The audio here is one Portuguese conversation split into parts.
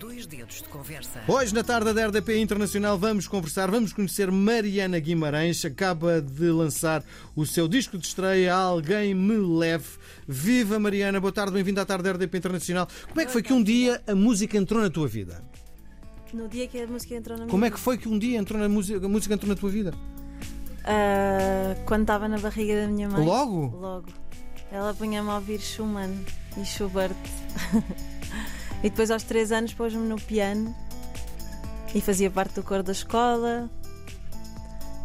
Dois dedos de conversa. Hoje, na tarde da RDP Internacional, vamos conversar, vamos conhecer Mariana Guimarães. Acaba de lançar o seu disco de estreia, Alguém Me Leve. Viva Mariana, boa tarde, bem-vinda à tarde da RDP Internacional. Como é que foi que um dia a música entrou na tua vida? No dia que a música entrou na minha Como é que foi que um dia entrou na música, a música entrou na tua vida? Ah, quando estava na barriga da minha mãe. Logo? Logo. Ela punha-me a ouvir Schumann e Schubert. e depois, aos 3 anos, pôs-me no piano e fazia parte do coro da escola.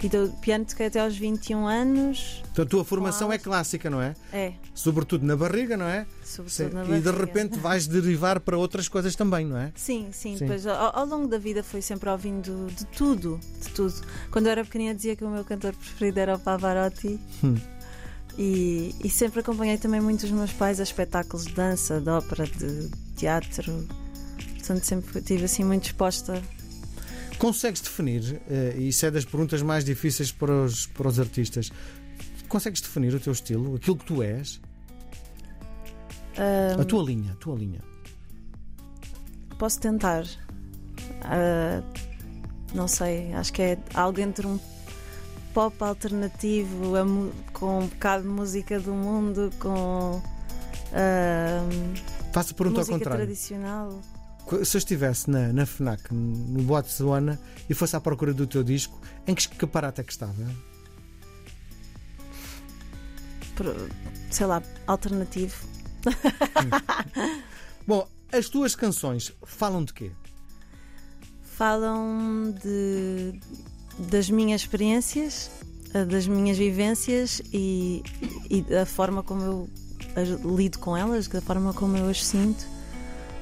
E do piano toquei até aos 21 anos. Então a tua formação é Claro. clássica, não é? É, Sobretudo na barriga, não é? sobretudo Sim. na E barriga. de repente vais derivar para outras coisas também, não é? Sim, sim, Sim. Depois, ao, ao longo da vida fui sempre ouvindo de tudo, de tudo. Quando eu era pequenina dizia que o meu cantor preferido era o Pavarotti Hum. E, e sempre acompanhei também muito os meus pais a espetáculos de dança, de ópera, de teatro. Portanto, sempre estive assim muito exposta. Consegues definir, eh, e isso é das perguntas mais difíceis para os, para os artistas, consegues definir o teu estilo, aquilo que tu és, Ah, a tua linha, a tua linha? Posso tentar. Ah, não sei, acho que é algo entre um pop alternativo com um bocado de música do mundo, com ah, Faço a pergunta ao contrário. tradicional. Se eu estivesse na, na FNAC, no Botswana, e fosse à procura do teu disco, em que escaparate é que estava? sei lá, alternativo. Bom, as tuas canções falam de quê? Falam de, das minhas experiências, ah, das minhas vivências e, e da forma como eu lido com elas, da forma como eu as sinto,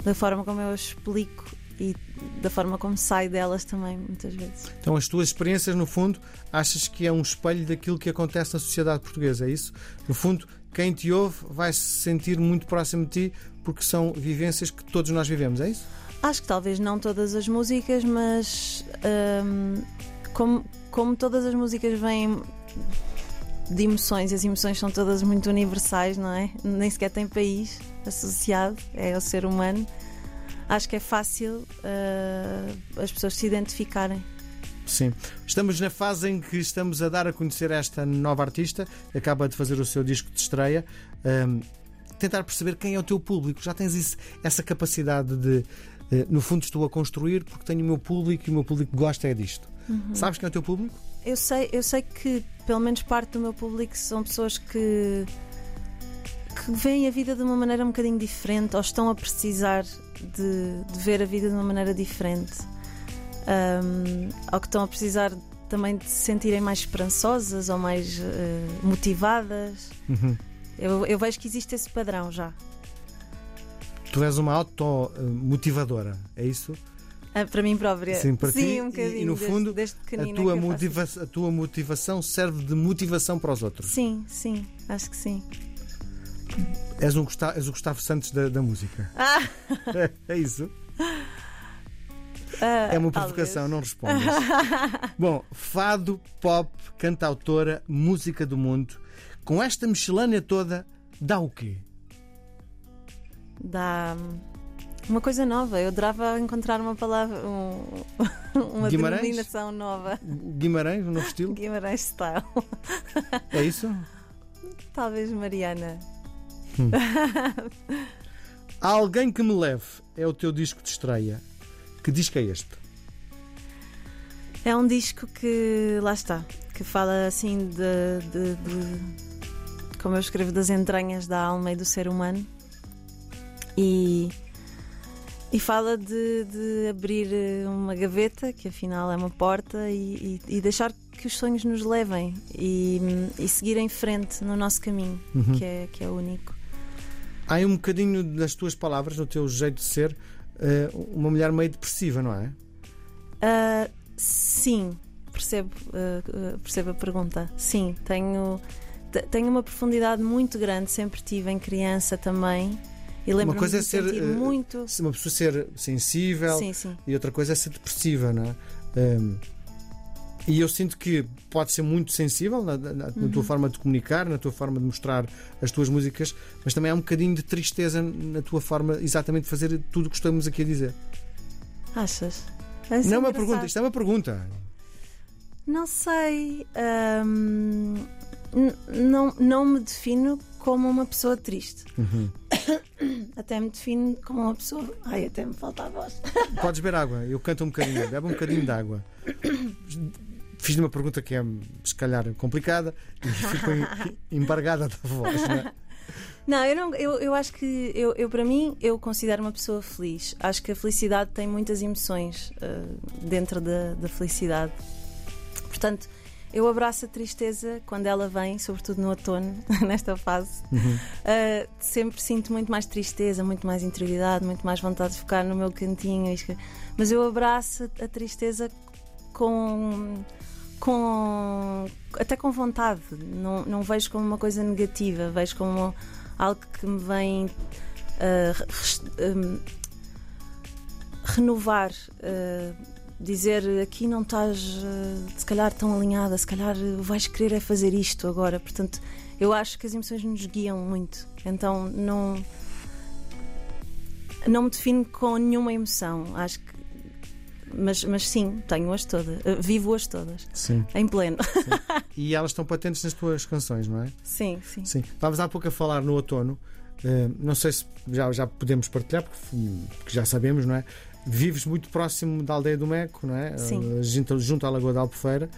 da forma como eu as explico e da forma como saio delas também, muitas vezes. Então, as tuas experiências, no fundo, achas que é um espelho daquilo que acontece na sociedade portuguesa, é isso? No fundo, quem te ouve vai se sentir muito próximo de ti porque são vivências que todos nós vivemos, é isso? Acho que talvez não todas as músicas, mas hum, como, como todas as músicas vêm de emoções, e as emoções são todas muito universais, não é? Nem sequer tem país associado, é o ser humano. Acho que é fácil uh, as pessoas se identificarem. Sim. Estamos na fase em que estamos a dar a conhecer esta nova artista, acaba de fazer o seu disco de estreia. Hum, tentar perceber quem é o teu público. Já tens isso- essa capacidade de, no fundo, estou a construir porque tenho o meu público e o meu público gosta é disto. Sabes quem é o teu público? Eu sei, eu sei que pelo menos parte do meu público são pessoas que que veem a vida de uma maneira um bocadinho diferente ou estão a precisar de, de ver a vida de uma maneira diferente. Ahm, ou que estão a precisar também de se sentirem mais esperançosas ou mais eh, motivadas. Uhum. Eu, eu vejo que existe esse padrão já. Tu és uma automotivadora, é isso? Ah, para mim própria. Sim, para ti, um bocadinho. e no desde- fundo, desde, A tua, motiva a tua motivação serve de motivação para os outros. Sim, sim, acho que sim. És, um Gustavo, és o Gustavo Santos da, da música. Ah! É, é isso? Ah, É uma talvez. provocação, não respondas. Bom, fado, pop, cantautora, música do mundo. Com esta miscelânea toda, dá o quê? Dá hum, uma coisa nova. Eu adorava encontrar uma palavra, um- uma Guimarães? denominação nova. Guimarães, um novo estilo? Guimarães Style. É isso? Talvez Mariana. Há alguém que me leve. É o teu disco de estreia. Que disco é este? É um disco que, lá está, que fala assim de, de- de- como eu escrevo, das entranhas da alma e do ser humano. E, e fala de, de abrir eh, uma gaveta, que afinal é uma porta, e, e- e deixar que os sonhos nos levem e, e seguir em frente no nosso caminho, Uhum. que, é, que é único. Há um bocadinho das tuas palavras, no teu jeito de ser, eh, uma mulher meio depressiva, não é? Ah, sim, percebo, ah, percebo a pergunta. Sim, tenho, te- tenho uma profundidade muito grande, sempre tive em criança também. E lembro-me coisa é ser, sentir eh, muito. Uma pessoa ser sensível Sim, sim. e outra coisa é ser depressiva, não é? Hum, e eu sinto que pode ser muito sensível na, na- na Uhum. tua forma de comunicar, na tua forma de mostrar as tuas músicas, mas também há um bocadinho de tristeza na tua forma exatamente de fazer tudo o que estamos aqui a dizer. Achas? Não é uma pergunta, isto é uma pergunta. Não sei. hum, não, não me defino como uma pessoa triste. Uhum. Até me defino como uma pessoa. Ai, até me falta a voz. Podes beber água, eu canto um bocadinho, bebe um bocadinho de água. Fiz-lhe uma pergunta que é, se calhar, complicada e ficou em- embargada da voz. Não é? Não, eu, não, eu, eu acho que, eu, eu, para mim, eu considero uma pessoa feliz. Acho que a felicidade tem muitas emoções eh, dentro da, da felicidade. Portanto, eu abraço a tristeza quando ela vem, sobretudo no outono, nesta fase. Uhum. Uh, sempre sinto muito mais tristeza, muito mais interioridade, muito mais vontade de ficar no meu cantinho. Mas eu abraço a tristeza com. com até com vontade. Não, não vejo como uma coisa negativa, vejo como algo que me vem uh, res- um, renovar. uh, dizer aqui não estás uh, se calhar tão alinhada, se calhar uh, vais querer é fazer isto agora. Portanto, eu acho que as emoções nos guiam muito. Então não não me defino com nenhuma emoção. Acho que mas, mas sim, tenho-as todas, uh, vivo-as todas, Sim. em pleno. E elas estão patentes nas tuas canções, não é? sim, sim. Sim. Estávamos há pouco a falar no outono. eh, não sei se já, já podemos partilhar, porque, porque já sabemos, não é? Vives muito próximo da aldeia do Meco, não é? Sim. Eh, Junto, junto à Lagoa da Albufeira,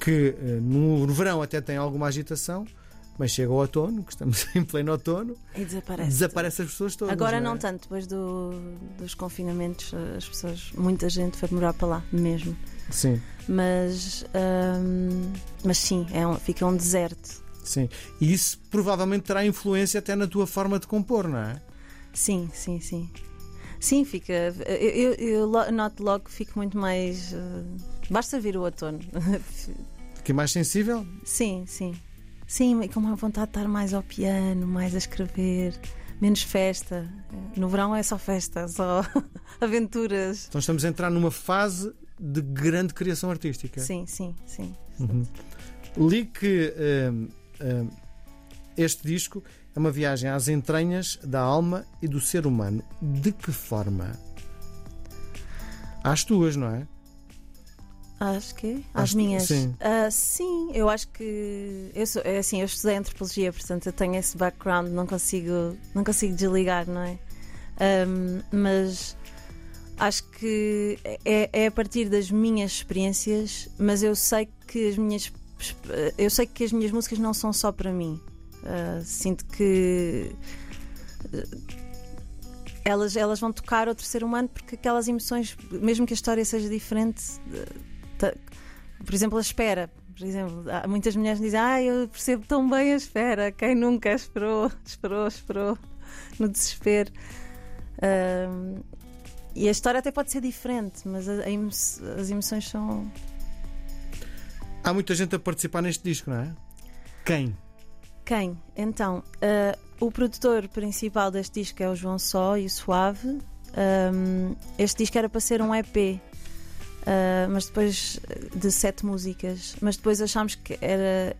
que eh, no, no verão até tem alguma agitação, mas chega o outono, que estamos em pleno outono, E desaparece. desaparecem as pessoas todas. Agora não, não é? tanto, depois do- dos confinamentos, as pessoas, muita gente foi morar para lá mesmo. Sim, Mas, hum, mas sim, é um- fica um deserto. sim. E isso provavelmente terá influência até na tua forma de compor, não é? Sim, sim, sim. Sim, fica. Eu, eu, eu noto logo que fico muito mais. eh, basta vir o outono. Fiquei mais sensível? sim, sim. Sim, com uma vontade de estar mais ao piano, mais a escrever, menos festa. No verão é só festa, só aventuras. Então estamos a entrar numa fase de grande criação artística. Sim, sim, sim. Uhum. Li que hum, hum, este disco é uma viagem às entranhas da alma e do ser humano. De que forma? Às tuas, não é? Acho que Às minhas. sim. Ah, sim, eu acho que eu sou, é assim, eu estudei antropologia, portanto eu tenho esse background, não consigo, não consigo desligar, não é? Ahm, mas acho que é, é a partir das minhas experiências, mas eu sei que as minhas eu sei que as minhas músicas não são só para mim. Ah, sinto que elas, elas vão tocar outro ser humano porque aquelas emoções, mesmo que a história seja diferente, ta- por exemplo, a espera. Por exemplo, há muitas mulheres dizem: Ah, eu percebo tão bem a espera. Quem nunca esperou, esperou, esperou, no desespero. Ahm, e a história até pode ser diferente, mas a- a emo- as emoções são. Há muita gente a participar neste disco, não é? Quem? Quem? Então, ah, o produtor principal deste disco é o João Só e o Suave. Ahm, este disco era para ser um EP, ah, mas depois de sete músicas. Mas depois achámos que era,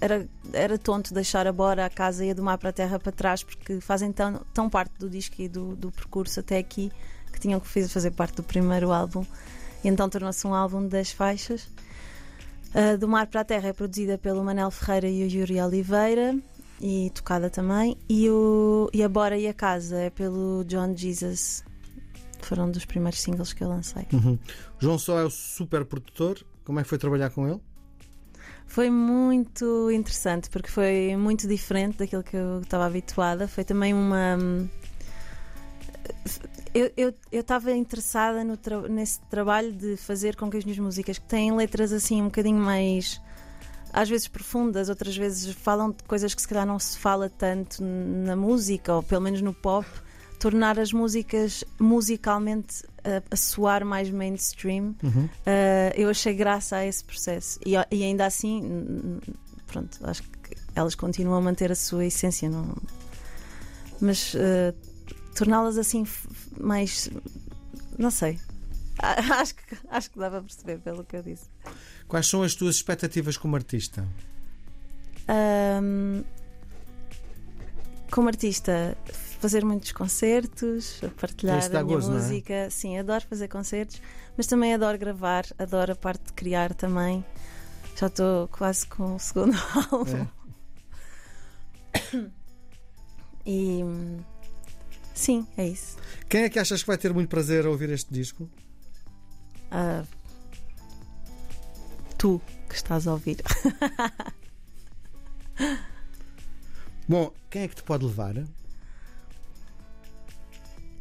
era, era tonto deixar a Bora, a casa e a do mar para a terra para trás, porque fazem tão, tão parte do disco e do, do percurso até aqui que tinham que fazer- fazer parte do primeiro álbum. E então tornou-se um álbum de 10 faixas. Uh, do Mar para a Terra é produzida pelo Manel Ferreira e o Yuri Oliveira e tocada também. E, o, e a Bora e a Casa é pelo John Jesus. Foram dos primeiros singles que eu lancei. Uhum. João Só é o super produtor. Como é que foi trabalhar com ele? Foi muito interessante porque foi muito diferente daquilo que eu estava habituada. Foi também uma. Eu eu- eu estava interessada no tra- nesse trabalho de fazer com que as minhas músicas, que têm letras assim um bocadinho mais. às vezes profundas, outras vezes falam de coisas que se calhar não se fala tanto na música, ou pelo menos no pop, tornar as músicas musicalmente a, a soar mais mainstream. Uhum. Uh, eu achei graça a esse processo e, e ainda assim, pronto, acho que elas continuam a manter a sua essência, não... mas uh, torná-las assim mais, não sei. A- Acho que, acho que dá para perceber pelo que eu disse. Quais são as tuas expectativas como artista? Ahm, como artista, fazer muitos concertos, a partilhar a minha gozo, é? música. Sim, adoro fazer concertos, mas também adoro gravar, adoro a parte de criar também. Já estou quase com o segundo álbum. E hum, sim, é isso. Quem é que achas que vai ter muito prazer a ouvir este disco? Ah, tu que estás a ouvir. Bom, quem é que te pode levar?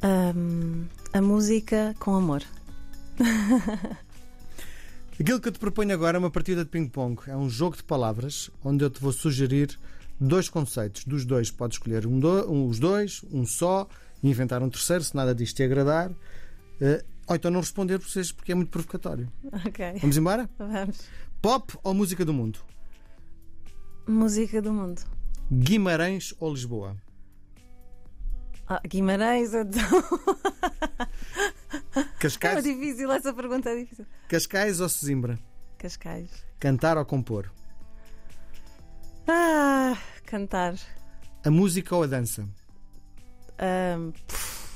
Hum, a música com amor. Aquilo que eu te proponho agora é uma partida de ping-pong. É um jogo de palavras onde eu te vou sugerir dois conceitos. Dos dois, podes escolher um do- um- os dois, um só, e inventar um terceiro, se nada disto te agradar. Eh, ou então não responder por vocês, porque é muito provocatório. Ok, Vamos embora? vamos. Pop ou música do mundo? Música do mundo. Guimarães ou Lisboa? Ah, Guimarães, então. É Cascais, difícil, essa pergunta é difícil. Cascais ou Sesimbra? Cascais. Cantar ou compor? Ah, cantar. A música ou a dança? Ahm, pff.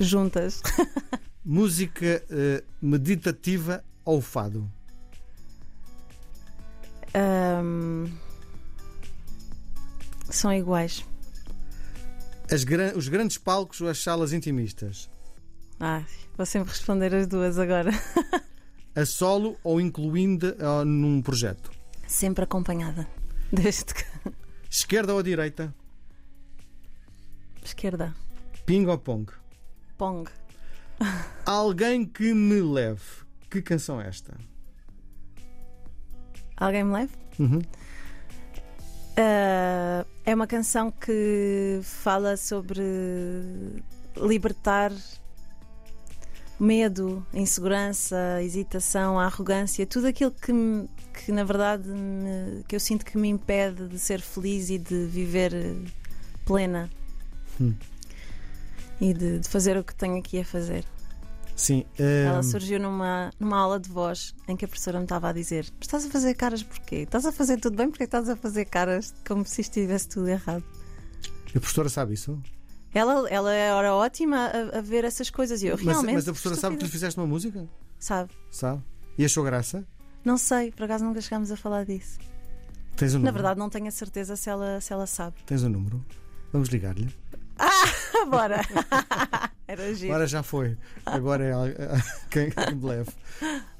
juntas. Música eh, meditativa ou fado? Ahm, são iguais. As gran- os grandes palcos ou as salas intimistas? Ah, vou sempre responder as duas agora. A solo ou incluindo eh, num projeto? Sempre acompanhada. Desde que. Esquerda ou direita? Esquerda. Ping ou pong? Pong. Alguém que me leve. Que canção é esta? Alguém me leve? Uhum. Ah, é uma canção que fala sobre libertar medo, insegurança, hesitação, arrogância, tudo aquilo que, me- que na verdade me- que eu sinto que me impede de ser feliz e de viver eh, plena Hum. e de, de fazer o que tenho aqui a fazer. Sim. eh, Ela surgiu numa, numa aula de voz em que a professora me estava a dizer: "Mas Estás a fazer caras porquê? Estás a fazer tudo bem porque estás a fazer caras como se estivesse tudo errado. A professora sabe isso? Ela, ela era ótima a, a ver essas coisas e eu Mas, realmente. mas a professora sabe que lhe fizeste uma música? Sabe? Sabe? E achou graça? Não sei, por acaso nunca chegámos a falar disso. Tens o número? Na verdade, não tenho a certeza se ela, se ela sabe. Tens o número? Vamos ligar-lhe. Bora! Era giro. Agora já foi. Agora é quem, quem me leve.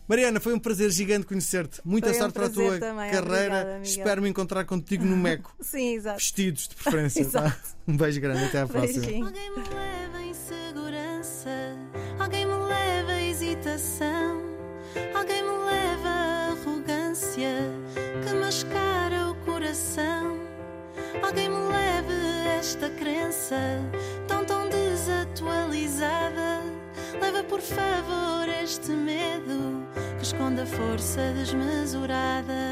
Mariana, foi um prazer gigante conhecer-te. Muita Foi um sorte para a tua também. carreira. Obrigada. Espero me encontrar contigo no Meco. Sim, exato. Vestidos, de preferência. Exato. tá? Um beijo grande. Até à próxima. Beijinho. Coração. Alguém me leve esta crença tão tão desatualizada. Leva por favor este medo que esconde a força desmesurada.